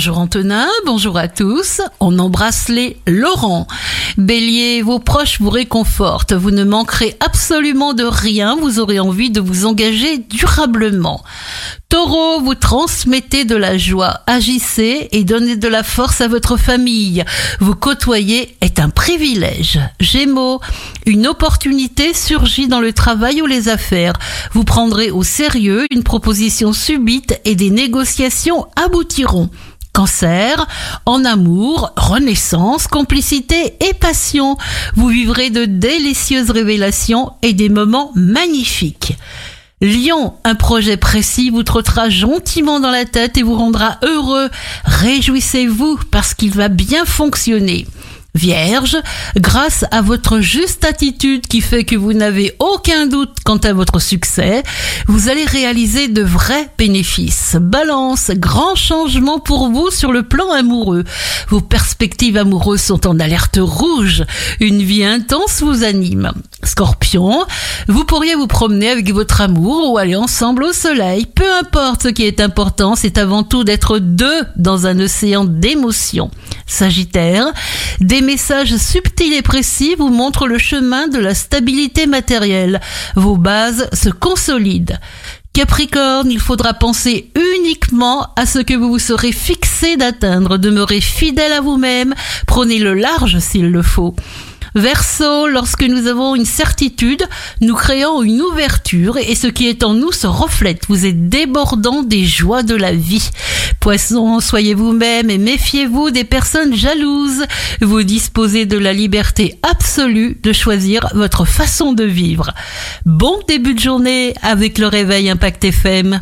Bonjour Antonin, bonjour à tous. On embrasse les Laurent. Bélier, vos proches vous réconfortent. Vous ne manquerez absolument de rien. Vous aurez envie de vous engager durablement. Taureau, vous transmettez de la joie, agissez et donnez de la force à votre famille. Vous côtoyer est un privilège. Gémeaux, une opportunité surgit dans le travail ou les affaires. Vous prendrez au sérieux une proposition subite et des négociations aboutiront. Cancer, en amour, renaissance, complicité et passion. Vous vivrez de délicieuses révélations et des moments magnifiques. Lion, un projet précis vous trottera gentiment dans la tête et vous rendra heureux. Réjouissez-vous parce qu'il va bien fonctionner. Vierge, grâce à votre juste attitude qui fait que vous n'avez aucun doute quant à votre succès, vous allez réaliser de vrais bénéfices. Balance, grand changement pour vous sur le plan amoureux. Vos perspectives amoureuses sont en alerte rouge. Une vie intense vous anime. Scorpion, vous pourriez vous promener avec votre amour ou aller ensemble au soleil. Peu importe ce qui est important, c'est avant tout d'être deux dans un océan d'émotions. Sagittaire, des messages subtils et précis vous montrent le chemin de la stabilité matérielle. Vos bases se consolident. Capricorne, il faudra penser uniquement à ce que vous vous serez fixé d'atteindre. Demeurez fidèle à vous-même, prenez le large s'il le faut. Verseau, lorsque nous avons une certitude, nous créons une ouverture et ce qui est en nous se reflète. Vous êtes débordant des joies de la vie. Poisson, soyez vous-même et méfiez-vous des personnes jalouses. Vous disposez de la liberté absolue de choisir votre façon de vivre. Bon début de journée avec le réveil Impact FM.